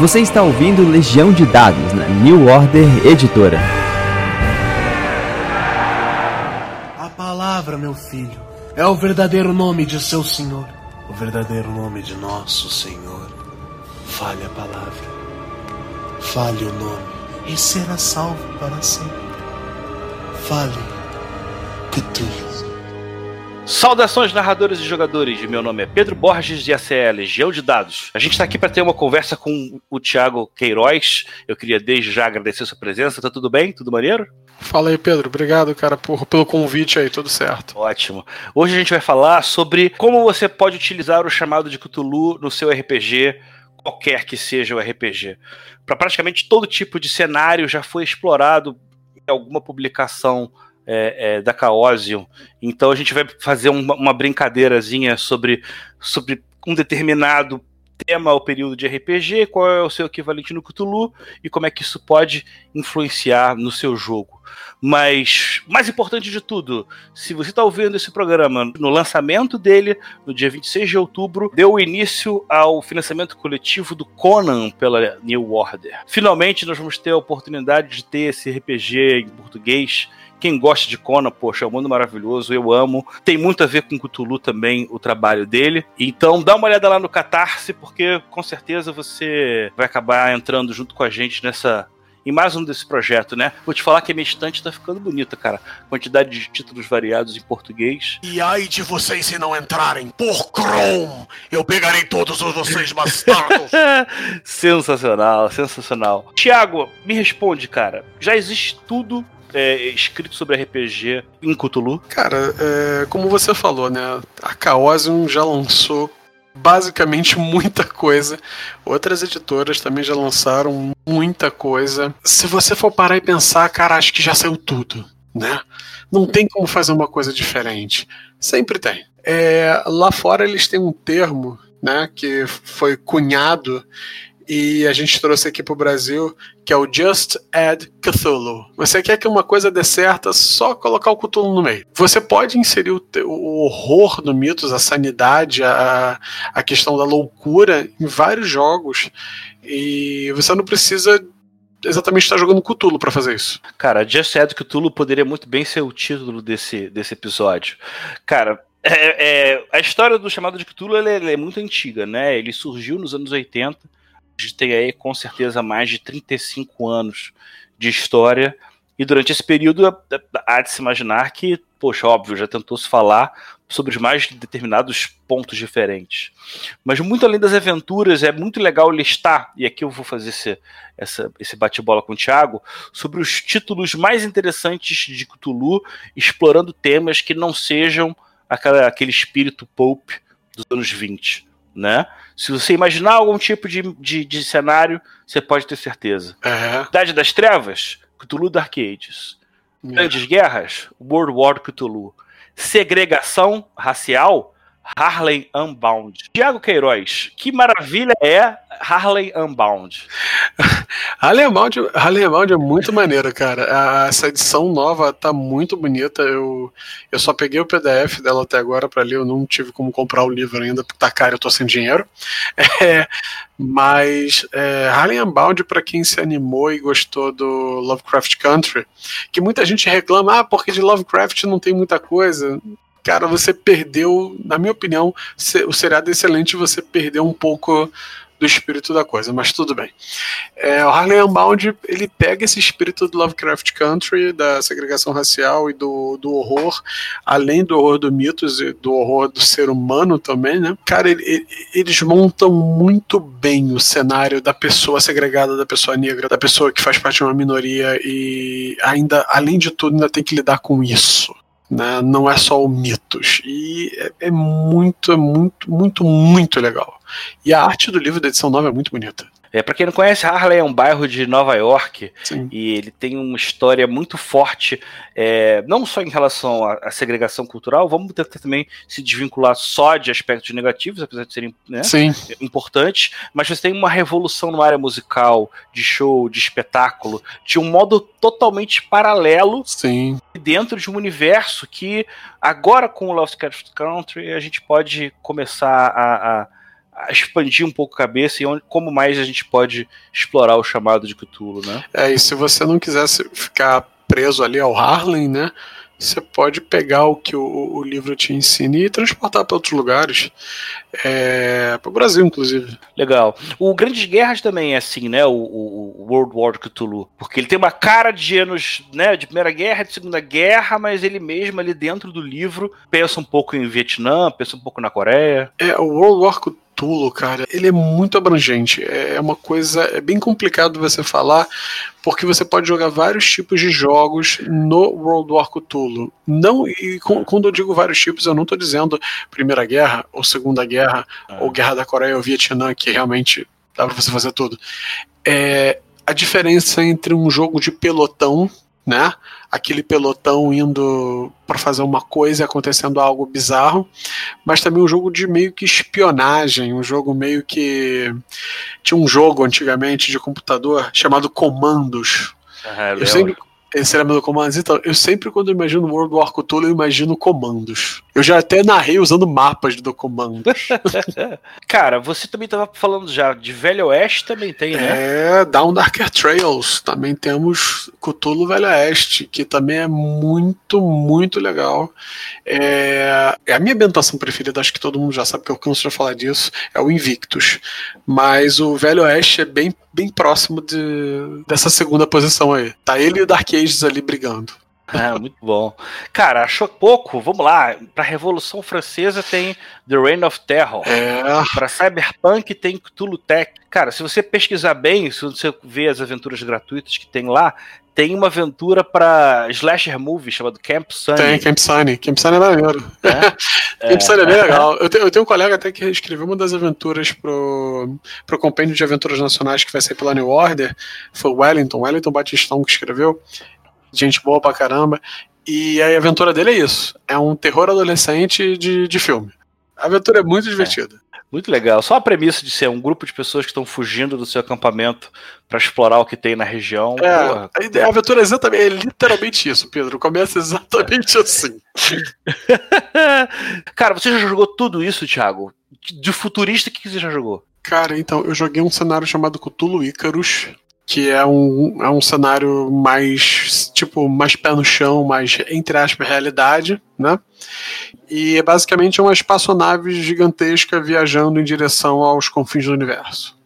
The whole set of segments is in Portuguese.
Você está ouvindo Legião de Dados na New Order Editora. A palavra, meu filho, é o verdadeiro nome de seu Senhor, o verdadeiro nome de nosso Senhor. Fale a palavra, fale o nome e será salvo para sempre. Fale, Cthulhu. Saudações narradores e jogadores, meu nome é Pedro Borges de ACE, Legião de Dados. A gente está aqui para ter uma conversa com o Thiago Queiroz. Eu queria desde já agradecer sua presença. Tá tudo bem? Tudo maneiro? Fala aí, Pedro. Obrigado, cara, por, pelo convite aí, tudo certo. Ótimo. Hoje a gente vai falar sobre como você pode utilizar o chamado de Cthulhu no seu RPG, qualquer que seja o RPG. Para praticamente todo tipo de cenário já foi explorado em alguma publicação é, é, da Chaosium. Então a gente vai fazer uma, uma brincadeirazinha sobre, sobre um determinado tema ou período de RPG, qual é o seu equivalente no Cthulhu e como é que isso pode influenciar no seu jogo. Mas, mais importante de tudo, se você está ouvindo esse programa no lançamento dele, no dia 26 de outubro, deu início ao financiamento coletivo do Conan pela New Order. Finalmente, nós vamos ter a oportunidade de ter esse RPG em português quem gosta de Conan, poxa, é um mundo maravilhoso, eu amo. Tem muito a ver com Cthulhu também, o trabalho dele. Então dá uma olhada lá no Catarse, porque com certeza você vai acabar entrando junto com a gente nessa em mais um desse projeto, né? Vou te falar que a minha estante tá ficando bonita, cara. Quantidade de títulos variados em português. E ai de vocês se não entrarem, por Chrome! Eu pegarei todos os vocês bastardos! sensacional, sensacional. Tiago, me responde, cara. Já existe tudo é, escrito sobre RPG em Cthulhu? Cara, é, como você falou, né? A Chaosium já lançou basicamente muita coisa. Outras editoras também já lançaram muita coisa. Se você for parar e pensar, cara, acho que já saiu tudo, né? Não tem como fazer uma coisa diferente. Sempre tem. É, lá fora eles têm um termo, né, que foi cunhado e a gente trouxe aqui pro Brasil, que é o Just Add Cthulhu. Você quer que uma coisa dê certo, é só colocar o Cthulhu no meio. Você pode inserir o, o horror do mitos, a sanidade, a, a questão da loucura em vários jogos, e você não precisa exatamente estar jogando Cthulhu para fazer isso. Cara, Just Add Cthulhu poderia muito bem ser o título desse, desse episódio. Cara, é, é, a história do chamado de Cthulhu é, é muito antiga, né? Ele surgiu nos anos 80 a gente tem aí com certeza mais de 35 anos de história. E durante esse período há de se imaginar que, poxa, óbvio, já tentou se falar sobre os mais determinados pontos diferentes. Mas muito além das aventuras, é muito legal listar, e aqui eu vou fazer esse, essa, esse bate-bola com o Thiago, sobre os títulos mais interessantes de Cthulhu, explorando temas que não sejam aquela, aquele espírito pulp dos anos 20 né? Se você imaginar algum tipo de, de, de cenário, você pode ter certeza. Uhum. Idade das Trevas, Cthulhu Dark Ages. Grandes Guerras, World War Cthulhu. Segregação racial, Harley Unbound. Tiago Queiroz, que maravilha é Harley Unbound? Harley Unbound, Harley Unbound é muito maneiro, cara. Essa edição nova tá muito bonita. Eu, eu só peguei o PDF dela até agora para ler. Eu não tive como comprar o livro ainda, porque tá caro, eu tô sem dinheiro. É, mas é, Harley Unbound, para quem se animou e gostou do Lovecraft Country, que muita gente reclama, ah, porque de Lovecraft não tem muita coisa cara, você perdeu, na minha opinião, o seriado é excelente, você perdeu um pouco do espírito da coisa, mas tudo bem. É, o Harley Unbound, ele pega esse espírito do Lovecraft Country, da segregação racial e do, do horror, além do horror do mitos e do horror do ser humano também, né? Cara, ele, ele, eles montam muito bem o cenário da pessoa segregada, da pessoa negra, da pessoa que faz parte de uma minoria e ainda, além de tudo, ainda tem que lidar com isso. Né? Não é só o mitos. E é, é muito, é muito, muito, muito legal. E a arte do livro da edição nova é muito bonita. É, para quem não conhece, Harlem é um bairro de Nova York Sim. e ele tem uma história muito forte, é, não só em relação à, à, segregação cultural, vamos tentar também se desvincular só de aspectos negativos, apesar de serem né, importantes, mas você tem uma revolução na área musical, de show, de espetáculo, de um modo totalmente paralelo Sim. dentro de um universo que agora com o Lovecraft Country a gente pode começar a, a expandir um pouco a cabeça e onde, como mais a gente pode explorar o chamado de Cthulhu, né? É, e se você não quisesse ficar preso ali ao Harlem, né? Você pode pegar o que o, o livro te ensina e transportar para outros lugares, é, para o Brasil, inclusive. Legal. O Grandes Guerras também é assim, né? O, o, World War Cthulhu. Porque ele tem uma cara de anos né, de Primeira Guerra, de Segunda Guerra, mas ele mesmo ali dentro do livro pensa um pouco em Vietnã, pensa um pouco na Coreia. É, o World War Cthulhu Cthulhu, cara, ele é muito abrangente. É uma coisa. É bem complicado você falar, porque você pode jogar vários tipos de jogos no World War Cthulhu. Não, e quando eu digo vários tipos, eu não estou dizendo Primeira Guerra, ou Segunda Guerra, é. ou Guerra da Coreia ou Vietnã, que realmente dá pra você fazer tudo. É a diferença entre um jogo de pelotão né? Aquele pelotão indo para fazer uma coisa e acontecendo algo bizarro, mas também um jogo de meio que espionagem, um jogo meio que tinha um jogo antigamente de computador chamado Comandos. Ah, eu sempre esse lembra do comandos? Então, eu sempre, quando eu imagino World War Cthulhu, eu imagino comandos. Eu já até narrei usando mapas do comandos. Cara, você também estava falando já de Velho Oeste também tem, né? É, Down Darker Trails. Também temos Cthulhu Velho Oeste, que também é muito, muito legal. É, é a minha ambientação preferida, acho que todo mundo já sabe que eu canso de falar disso, é o Invictus. Mas o Velho Oeste é bem, bem próximo de, dessa segunda posição aí. Tá ele e o Dark Ages ali brigando. É, muito bom. Cara, achou pouco? Vamos lá. Pra Revolução Francesa tem The Reign of Terror. É. Pra Cyberpunk tem Cthulhu Tech. Cara, se você pesquisar bem, se você ver as aventuras gratuitas que tem lá, tem uma aventura para slasher movie chamado Camp Sunny. Tem, Camp Sunny. Camp Sunny é maneiro. É? Camp é. Sunny é bem legal. Eu, te, eu, tenho um colega até que escreveu uma das aventuras pro, pro compêndio de aventuras nacionais que vai sair pela New Order. Foi o Wellington, Wellington Batistão que escreveu. Gente boa pra caramba. E a aventura dele é isso. É um terror adolescente de, de filme. A aventura é muito divertida. Muito legal. Só a premissa de ser um grupo de pessoas que estão fugindo do seu acampamento para explorar o que tem na região. É, a, ideia, a aventura é exatamente, é literalmente isso, Pedro. Começa exatamente assim. Cara, você já jogou tudo isso, Thiago? De futurista, o que você já jogou? Cara, então, eu joguei um cenário chamado Cthulhu Icarus, que é um, é um cenário mais, tipo, mais pé no chão, mais, entre aspas, realidade, né? E é basicamente uma espaçonave gigantesca viajando em direção aos confins do universo.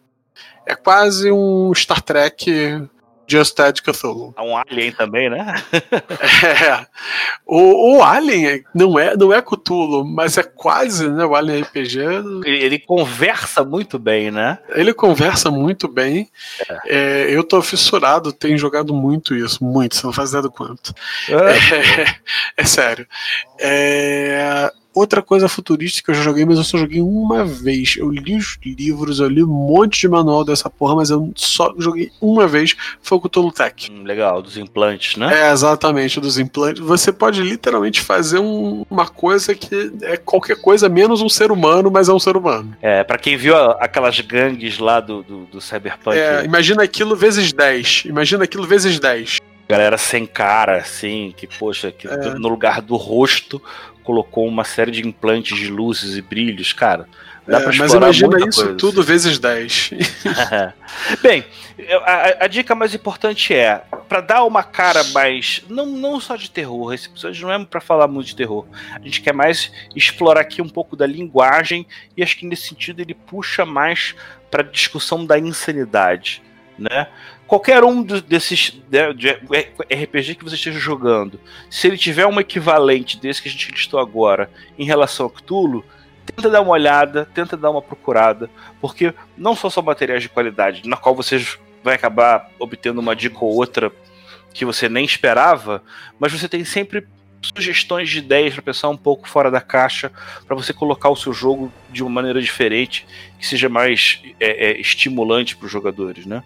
É quase um Star Trek Just Dead Cthulhu. É um Alien também, né? é. O, o, Alien não é, não é Cthulhu, mas é quase, né? O Alien RPG. Ele, ele conversa muito bem, né? Ele conversa muito bem. É. É, eu tô fissurado, tenho jogado muito isso, muito, você não faz ideia do quanto. É, é, é sério. É, Outra coisa futurística que eu já joguei, mas eu só joguei uma vez. Eu li os livros, eu li um monte de manual dessa porra, mas eu só joguei uma vez. Foi o Cthulhu Tech. Hum, legal, dos implantes, né? É, exatamente, dos implantes. Você pode literalmente fazer um, uma coisa que é qualquer coisa menos um ser humano, mas é um ser humano. É, para quem viu aquelas gangues lá do, do, do Cyberpunk. É, imagina aquilo vezes 10. Imagina aquilo vezes 10 galera sem cara, assim, que, poxa, que é. no lugar do rosto colocou uma série de implantes de luzes e brilhos, cara. Dá é, pra mas imagina isso coisa. tudo vezes 10. Bem, a, a, dica mais importante é para dar uma cara mais não, não só de terror, esse episódio não é para falar muito de terror. A gente quer mais explorar aqui um pouco da linguagem e acho que nesse sentido ele puxa mais para discussão da insanidade, né? qualquer um desses de, de RPG que você esteja jogando, se ele tiver um equivalente desse que a gente listou agora em relação a Cthulhu, tenta dar uma olhada, tenta dar uma procurada, porque não só são materiais de qualidade, na qual você vai acabar obtendo uma dica ou outra que você nem esperava, mas você tem sempre sugestões de ideias para pensar um pouco fora da caixa, para você colocar o seu jogo de uma maneira diferente, que seja mais é, é, estimulante para os jogadores, né?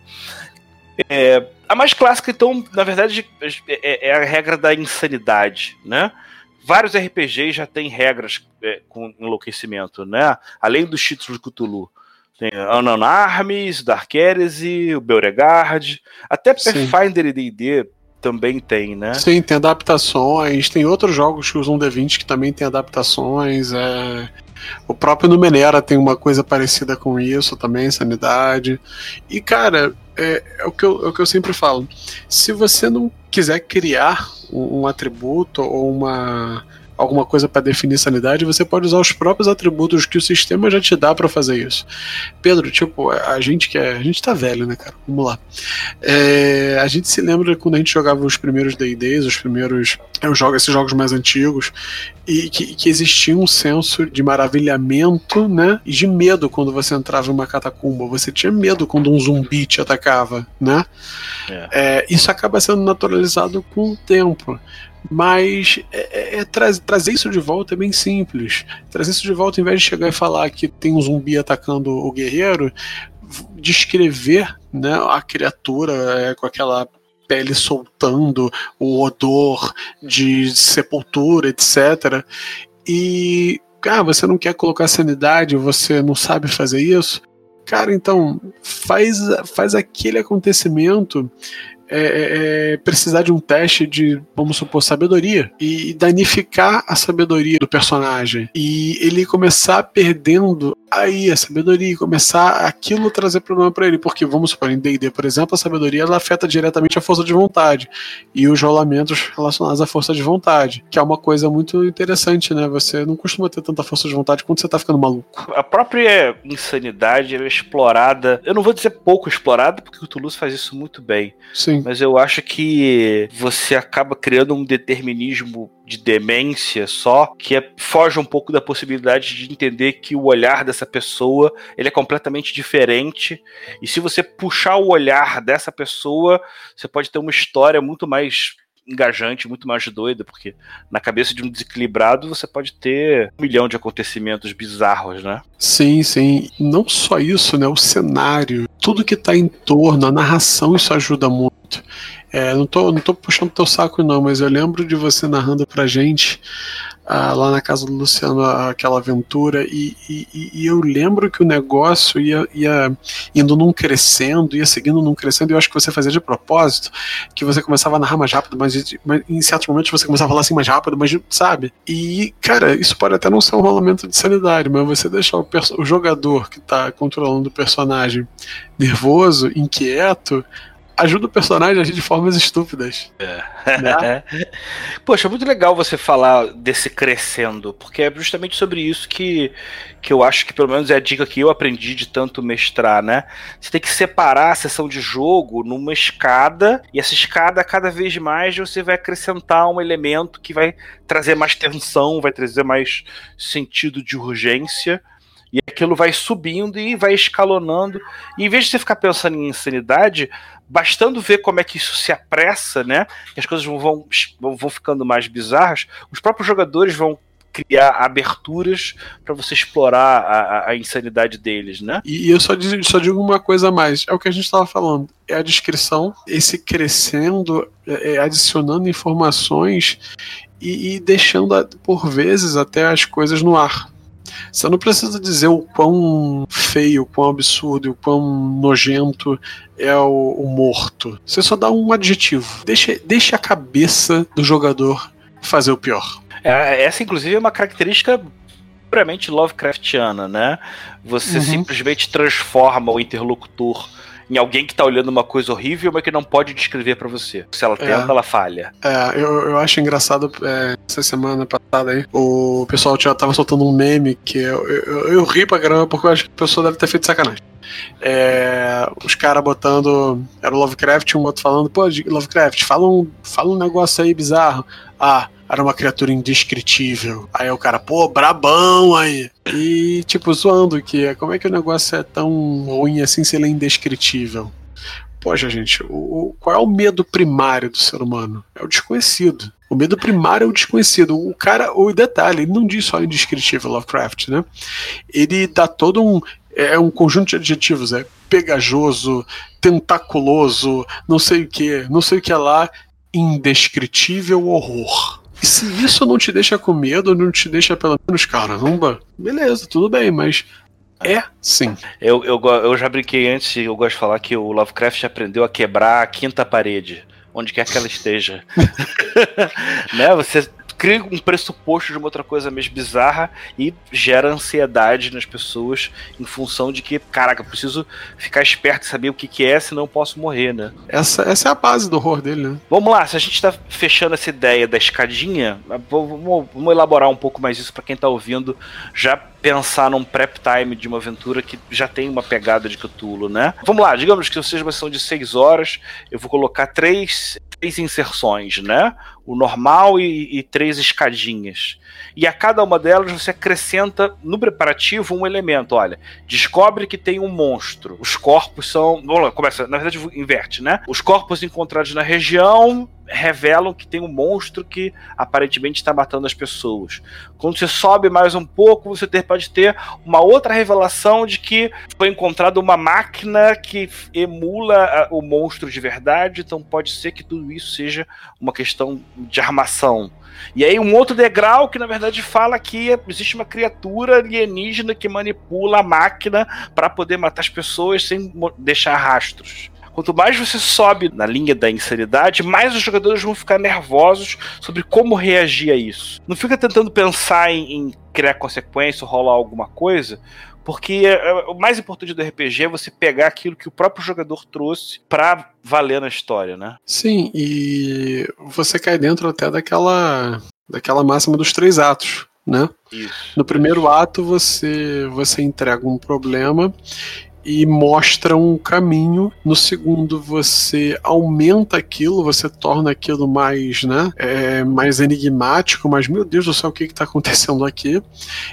É, a mais clássica, então, na verdade, é, é, a regra da insanidade, né? Vários RPGs já têm regras é, com enlouquecimento, né? Além dos títulos de Cthulhu. Tem Unknown Armies, Dark Heresy, o Beauregard, até Pathfinder e D&D também tem, né? Sim, tem adaptações, tem outros jogos que usam D20 que também tem adaptações. É... O próprio Numenera tem uma coisa parecida com isso também, sanidade. E, cara, é, é, o, que eu, é o que eu sempre falo. Se você não quiser criar um, um atributo ou uma alguma coisa para definir sanidade, você pode usar os próprios atributos que o sistema já te dá para fazer isso. Pedro, tipo, a gente que é. A gente tá velho, né, cara? Vamos lá. É, a gente se lembra quando a gente jogava os primeiros DDs, os primeiros. Eu jogo esses jogos mais antigos, e que, que, existia um senso de maravilhamento, né? E de medo quando você entrava em uma catacumba. Você tinha medo quando um zumbi te atacava, né? É. É, isso acaba sendo naturalizado com o tempo. Mas é, é, é trazer isso de volta é bem simples. Trazer isso de volta, ao invés de chegar e falar que tem um zumbi atacando o guerreiro, descrever né, a criatura é, com aquela pele soltando, o odor de sepultura, etc. E, ah, você não quer colocar sanidade, você não sabe fazer isso? Cara, então faz, faz aquele acontecimento é, é, é, precisar de um teste de, vamos supor, sabedoria e danificar a sabedoria do personagem e ele começar perdendo aí a sabedoria e começar aquilo trazer problema para ele, porque vamos supor, em D&D, por exemplo, a sabedoria ela afeta diretamente a força de vontade e os rolamentos relacionados à força de vontade, que é uma coisa muito interessante, né? Você não costuma ter tanta força de vontade quando você tá ficando maluco. A própria insanidade é explorada, eu não vou dizer pouco explorada, porque o Toulouse faz isso muito bem. Sim mas eu acho que você acaba criando um determinismo de demência só, que é, foge um pouco da possibilidade de entender que o olhar dessa pessoa ele é completamente diferente. E se você puxar o olhar dessa pessoa, você pode ter uma história muito mais engajante, muito mais doida, porque na cabeça de um desequilibrado você pode ter um milhão de acontecimentos bizarros, né? Sim, sim. Não só isso, né? O cenário, tudo que tá em torno, a narração, isso ajuda muito. É, não, tô, não tô puxando teu saco, não, mas eu lembro de você narrando pra gente ah, lá na casa do Luciano aquela aventura e, e, e, eu lembro que o negócio ia, ia indo num crescendo, ia seguindo num crescendo, e eu acho que você fazia de propósito, que você começava a narrar mais rápido, mas, mas em certos momentos você começava a falar assim mais rápido, mas sabe? E, cara, isso pode até não ser um rolamento de sanidade, mas você deixar o, o jogador que tá controlando o personagem nervoso, inquieto, ajuda o personagem a agir de formas estúpidas. É. Né? Poxa, muito legal você falar desse crescendo, porque é justamente sobre isso que, que eu acho que pelo menos é a dica que eu aprendi de tanto mestrar, né? Você tem que separar a sessão de jogo numa escada, e essa escada, cada vez mais, você vai acrescentar um elemento que vai trazer mais tensão, vai trazer mais sentido de urgência. E aquilo vai subindo e vai escalonando. E em vez de você ficar pensando em insanidade, bastando ver como é que isso se apressa, né? Que as coisas vão, vão, vão ficando mais bizarras, os próprios jogadores vão criar aberturas para você explorar a, a, insanidade deles, né? E, eu só digo, só digo uma coisa a mais, é o que a gente estava falando, é a descrição, esse crescendo, é, é adicionando informações e, e deixando por vezes até as coisas no ar. Você não precisa dizer o quão feio, o quão absurdo, o quão nojento é o, o morto. Você só dá um adjetivo. Deixa, deixa a cabeça do jogador fazer o pior. É, essa, inclusive, é uma característica puramente Lovecraftiana, né? Você uhum. simplesmente transforma o interlocutor em alguém que tá olhando uma coisa horrível, mas que não pode descrever para você. Se ela tenta, é. ela falha. É, eu, eu acho engraçado, é, essa semana passada aí, o pessoal já tava soltando um meme que eu, eu, eu ri pra caramba porque eu acho que a pessoa deve ter feito sacanagem. É, os caras botando. Era o Lovecraft, um outro falando, pô, Lovecraft, fala um, fala um negócio aí bizarro. Ah, era uma criatura indescritível. Aí o cara, pô, brabão aí. E, tipo, zoando que como é que o negócio é tão ruim assim se ele é indescritível? Poxa, gente, o, o, qual é o medo primário do ser humano? É o desconhecido. O medo primário é o desconhecido. O cara, o detalhe, ele não diz só indescritível Lovecraft, né? Ele dá todo um. É um conjunto de adjetivos, é pegajoso, tentaculoso, não sei o que, não sei o que é lá, indescritível horror. E se isso não te deixa com medo, não te deixa pelo menos, caramba, beleza, tudo bem, mas é sim. Eu, eu, eu já brinquei antes, eu gosto de falar que o Lovecraft aprendeu a quebrar a quinta parede onde quer que ela esteja. né? Você cria um pressuposto de uma outra coisa mesmo bizarra e gera ansiedade nas pessoas em função de que, caraca, eu preciso ficar esperto e saber o que, que é, senão eu posso morrer, né? Essa, essa é a base do horror dele, né? Vamos lá, se a gente tá fechando essa ideia da escadinha, vamos, vamos elaborar um pouco mais isso para quem tá ouvindo já pensar num prep time de uma aventura que já tem uma pegada de Cthulhu, né? Vamos lá, digamos que seja uma sessão de seis horas, eu vou colocar três, três inserções, né? O normal e, e três escadinhas. E a cada uma delas você acrescenta no preparativo um elemento. Olha, descobre que tem um monstro. Os corpos são. Vamos lá, começa. Na verdade, inverte, né? Os corpos encontrados na região revelam que tem um monstro que aparentemente está matando as pessoas. Quando você sobe mais um pouco, você pode ter uma outra revelação de que foi encontrada uma máquina que emula o monstro de verdade, então pode ser que tudo isso seja uma questão de armação. E aí um outro degrau que na verdade fala que existe uma criatura alienígena que manipula a máquina para poder matar as pessoas sem deixar rastros. Quanto mais você sobe na linha da insanidade, mais os jogadores vão ficar nervosos sobre como reagir a isso. Não fica tentando pensar em, em criar consequência ou rolar alguma coisa, porque é, é, o mais importante do RPG é você pegar aquilo que o próprio jogador trouxe para valer na história, né? Sim, e você cai dentro até daquela daquela máxima dos três atos, né? Isso. No primeiro ato você você entrega um problema e mostra um caminho. No segundo, você aumenta aquilo, você torna aquilo mais, né, é, mais enigmático, mas meu Deus do céu, o que está acontecendo aqui?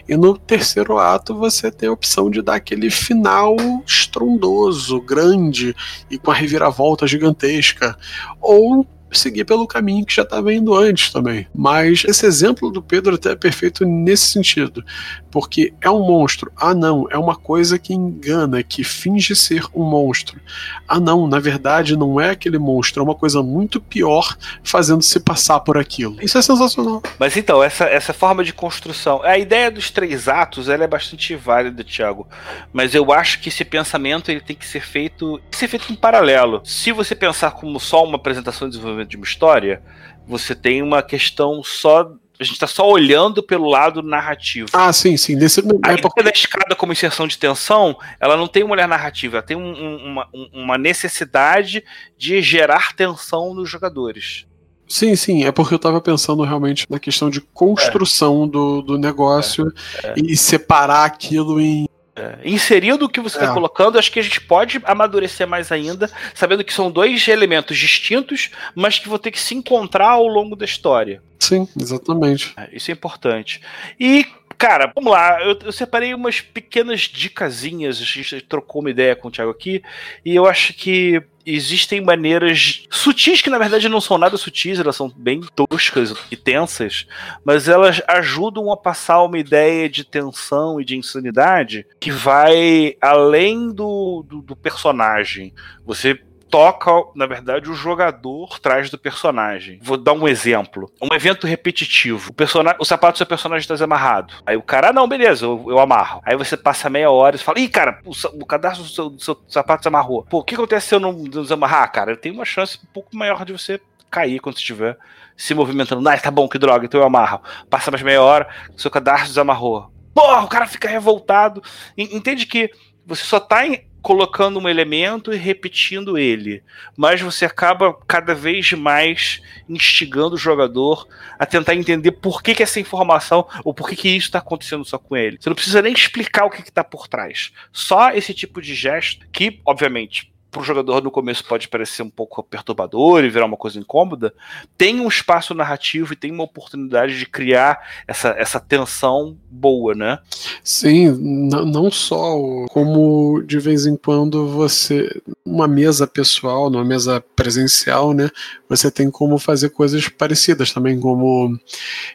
E no terceiro ato, você tem a opção de dar aquele final estrondoso, grande e com a reviravolta gigantesca. Ou seguir pelo caminho que já estava indo antes também. Mas esse exemplo do Pedro até é perfeito nesse sentido, porque é um monstro. Ah, não, é uma coisa que engana, que finge ser um monstro. Ah, não, na verdade não é aquele monstro, é uma coisa muito pior fazendo se passar por aquilo. Isso é sensacional. Mas então, essa, essa forma de construção, a ideia dos três atos, ela é bastante válida, Thiago, mas eu acho que esse pensamento ele tem que ser feito, ser feito em paralelo. Se você pensar como só uma apresentação de desenvolvimento desenvolvimento de uma história, você tem uma questão só a gente está só olhando pelo lado narrativo. Ah, sim, sim. Nesse, a é porque... da escada como inserção de tensão, ela não tem uma olhar narrativa, ela tem um, uma, uma necessidade de gerar tensão nos jogadores. Sim, sim, é porque eu estava pensando realmente na questão de construção é. do, do negócio é, é. e separar aquilo em é, inserindo o que você está é. colocando, acho que a gente pode amadurecer mais ainda, sabendo que são dois elementos distintos, mas que vão ter que se encontrar ao longo da história. Sim, exatamente. É, isso é importante. E, cara, vamos lá, eu, eu, separei umas pequenas dicasinhas, a gente trocou uma ideia com o Thiago aqui, e eu acho que existem maneiras sutis que na verdade não são nada sutis, elas são bem toscas e tensas, mas elas ajudam a passar uma ideia de tensão e de insanidade que vai além do, do, do personagem. Você toca, na verdade, o jogador traz do personagem. Vou dar um exemplo. Um evento repetitivo. O, personagem, o sapato do seu personagem está desamarrado. Aí o cara, ah, não, beleza, eu, eu amarro. Aí você passa meia hora e fala, ih, cara, o, o cadastro do seu, do seu sapato desamarrou. Pô, o que acontece se eu não desamarrar? Cara, tem uma chance um pouco maior de você cair quando estiver se movimentando. Ah, tá bom, que droga, então eu amarro. Passa mais meia hora, seu cadastro desamarrou. Porra, o cara fica revoltado. Entende que você só tá em, colocando um elemento e repetindo ele, mas você acaba cada vez mais instigando o jogador a tentar entender por que, que essa informação ou por que, que isso está acontecendo só com ele. Você não precisa nem explicar o que está por trás. Só esse tipo de gesto que, obviamente, para o jogador no começo pode parecer um pouco perturbador e virar uma coisa incômoda, tem um espaço narrativo e tem uma oportunidade de criar essa, essa tensão boa, né? Sim, não só como de vez em quando você, uma mesa pessoal, numa mesa presencial, né, você tem como fazer coisas parecidas também, como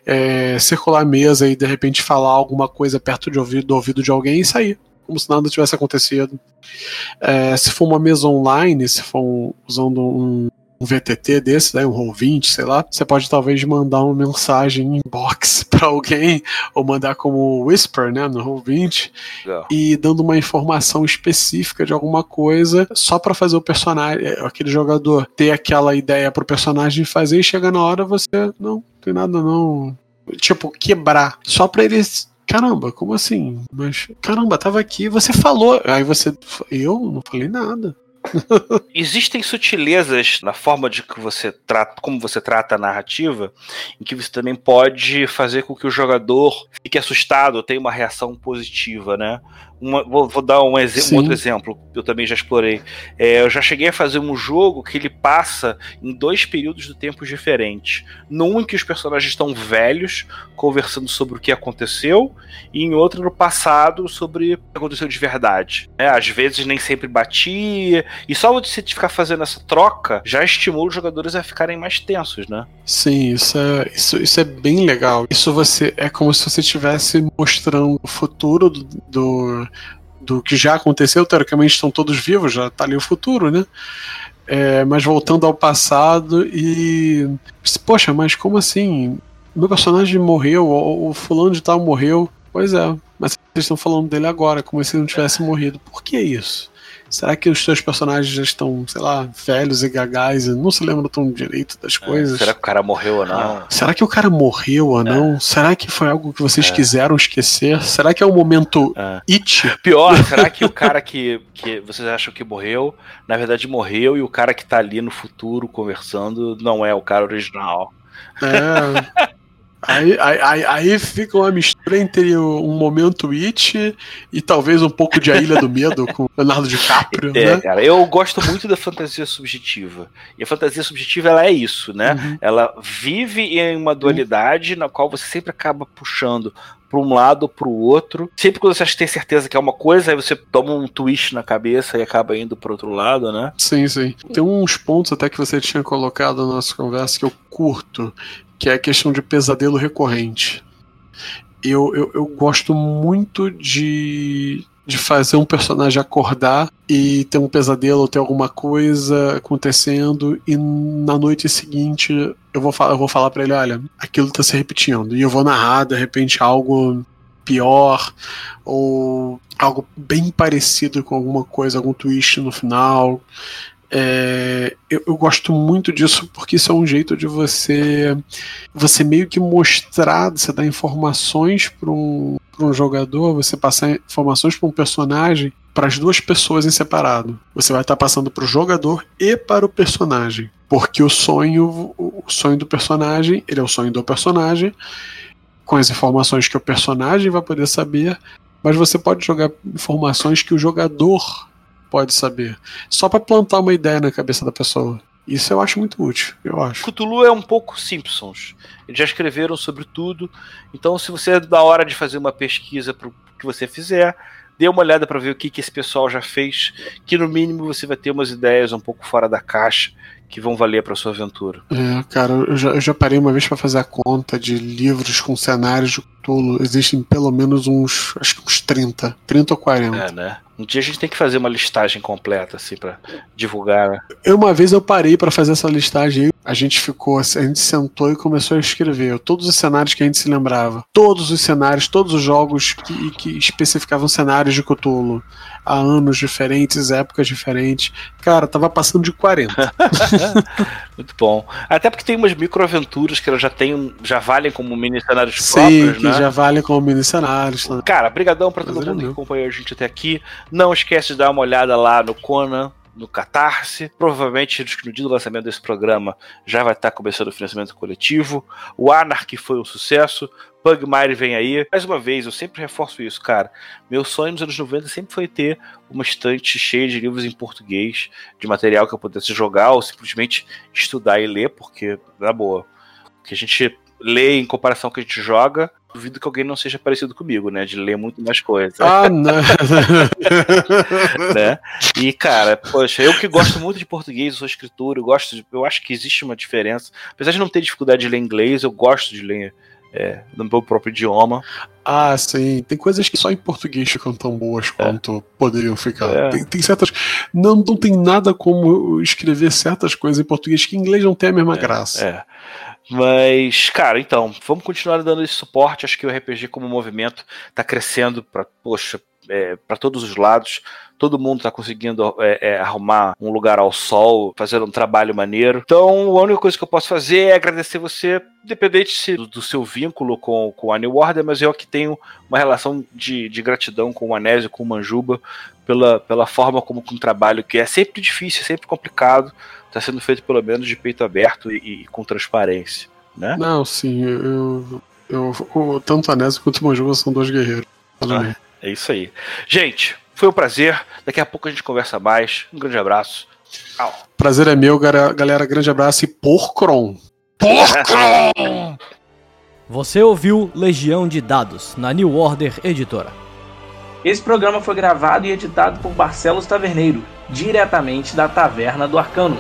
é, circular a mesa e de repente falar alguma coisa perto de ouvido, do ouvido de alguém e sair como se nada tivesse acontecido. É, se for uma mesa online, se for um, usando um, um VTT desse, né, um Roll20, sei lá, você pode talvez mandar uma mensagem inbox para alguém ou mandar como Whisper, né, no Roll20 e dando uma informação específica de alguma coisa só para fazer o personagem, é, aquele jogador ter aquela ideia pro personagem fazer e chega na hora você não tem nada não, tipo quebrar. Só para eles Caramba, como assim? Mas, caramba, tava aqui, você falou. Aí você. Eu não falei nada. Existem sutilezas na forma de que você trata, como você trata a narrativa, em que você também pode fazer com que o jogador fique assustado, tenha uma reação positiva, né? Uma, vou, vou, dar um, um, outro exemplo, eu também já explorei. É, eu já cheguei a fazer um jogo que ele passa em dois períodos do tempo diferentes. Num em que os personagens estão velhos, conversando sobre o que aconteceu, e em outro no passado, sobre o que aconteceu de verdade. É, às vezes nem sempre batia, e só você ficar fazendo essa troca já estimula os jogadores a ficarem mais tensos, né? Sim, isso é, isso, isso é bem legal. Isso você é como se você estivesse mostrando o futuro do, do do que já aconteceu, teoricamente estão todos vivos, já está ali o futuro, né? É, mas voltando ao passado e. Poxa, mas como assim? Meu personagem morreu, o, fulano de tal morreu. Pois é, mas vocês estão falando dele agora, como se ele não tivesse morrido. Por que isso? Será que os seus personagens já estão, sei lá, velhos e gagais e não se lembram tão direito das é, coisas? Será que o cara morreu ou não? Ah, será que o cara morreu ou não? É. Será que foi algo que vocês é. quiseram esquecer? Será que é o um momento é. it? Pior, será que o cara que, que vocês acham que morreu, na verdade morreu e o cara que tá ali no futuro conversando não é o cara original? É. Aí, aí, aí, fica uma mistura entre um momento It e talvez um pouco de A Ilha do Medo com Leonardo DiCaprio. É, né? cara, eu gosto muito da fantasia subjetiva. E a fantasia subjetiva ela é isso, né? Uhum. Ela vive em uma dualidade uhum. na qual você sempre acaba puxando para um lado ou para o outro. Sempre quando você acha que tem certeza que é uma coisa, aí você toma um twist na cabeça e acaba indo para outro lado, né? Sim, sim. Tem uns pontos até que você tinha colocado na nossa conversa que eu curto, que é a questão de pesadelo recorrente. Eu, eu, eu gosto muito de, de fazer um personagem acordar e ter um pesadelo ou ter alguma coisa acontecendo e na noite seguinte eu vou, eu vou falar para ele, olha, aquilo tá se repetindo e eu vou narrar de repente algo pior ou algo bem parecido com alguma coisa, algum twist no final. É, eu, eu, gosto muito disso porque isso é um jeito de você você meio que mostrar, você dar informações para um, um jogador, você passar informações para um personagem para as duas pessoas em separado. Você vai estar tá passando para o jogador e para o personagem, porque o sonho o sonho do personagem ele é o sonho do personagem com as informações que o personagem vai poder saber, mas você pode jogar informações que o jogador pode saber. Só para plantar uma ideia na cabeça da pessoa. Isso eu acho muito útil, eu acho. Cthulhu é um pouco Simpsons. Eles já escreveram sobre tudo. Então, se você da hora de fazer uma pesquisa para o que você fizer, dê uma olhada para ver o que, que esse pessoal já fez, que no mínimo você vai ter umas ideias um pouco fora da caixa que vão valer para sua aventura. É, cara, eu já, eu já parei uma vez para fazer a conta de livros com cenários de Cthulhu. Existem pelo menos uns, acho que uns 30, 30 ou 40. É, né? Um dia a gente tem que fazer uma listagem completa, assim, para divulgar. Né? Eu, uma vez eu parei para fazer essa listagem a gente ficou, a gente sentou e começou a escrever todos os cenários que a gente se lembrava. Todos os cenários, todos os jogos que, que especificavam cenários de Cthulhu. Há anos diferentes, épocas diferentes. Cara, tava passando de 40. Muito bom. Até porque tem umas microaventuras que elas já tem, já valem como mini cenários Sim, próprios, que né? já valem como mini cenários. Cara, brigadão para todo mundo que acompanhou a gente até aqui. Não esquece de dar uma olhada lá no Conan no Catarse. Provavelmente no dia do lançamento desse programa já vai estar começando o financiamento coletivo. O Anarchy foi um sucesso. Pugmire vem aí. Mais uma vez, eu sempre reforço isso, cara. Meu sonho nos anos 90 sempre foi ter uma estante cheia de livros em português, de material que eu pudesse jogar ou simplesmente estudar e ler, porque, na boa, que a gente lê em comparação com o que a gente joga duvido que alguém não seja parecido comigo, né? De ler muito mais coisas. Ah, não. né? E, cara, poxa, eu que gosto muito de português, eu sou escritor, eu gosto de, eu acho que existe uma diferença. Apesar de não ter dificuldade de ler inglês, eu gosto de ler é, no meu próprio idioma. Ah, sim. Tem coisas que só em português ficam tão boas quanto é. poderiam ficar. É. Tem, tem, certas. Não, não tem nada como escrever certas coisas em português que em inglês não tem a mesma é, graça. É. Mas, cara, então, vamos continuar dando esse suporte. Acho que o RPG como movimento está crescendo para, poxa, é, para todos os lados. Todo mundo está conseguindo é, é, arrumar um lugar ao sol, fazendo um trabalho maneiro. Então, a única coisa que eu posso fazer é agradecer você, independente do, do seu vínculo com, com a New Order, mas eu que tenho uma relação de, de gratidão com o Anésio, com o Manjuba, pela, pela forma como um trabalho que é sempre difícil, sempre complicado, está sendo feito pelo menos de peito aberto e, e com transparência. Né? Não, sim, eu, eu, eu tanto a Anésio quanto o Manjuba são dois guerreiros. Ah, é isso aí. Gente, foi um prazer. Daqui a pouco a gente conversa mais. Um grande abraço. Tchau. Prazer é meu, galera. Grande abraço e porcron. Porcron! Você ouviu Legião de Dados na New Order Editora. Esse programa foi gravado e editado por Barcelos Taverneiro, diretamente da Taverna do Arcano.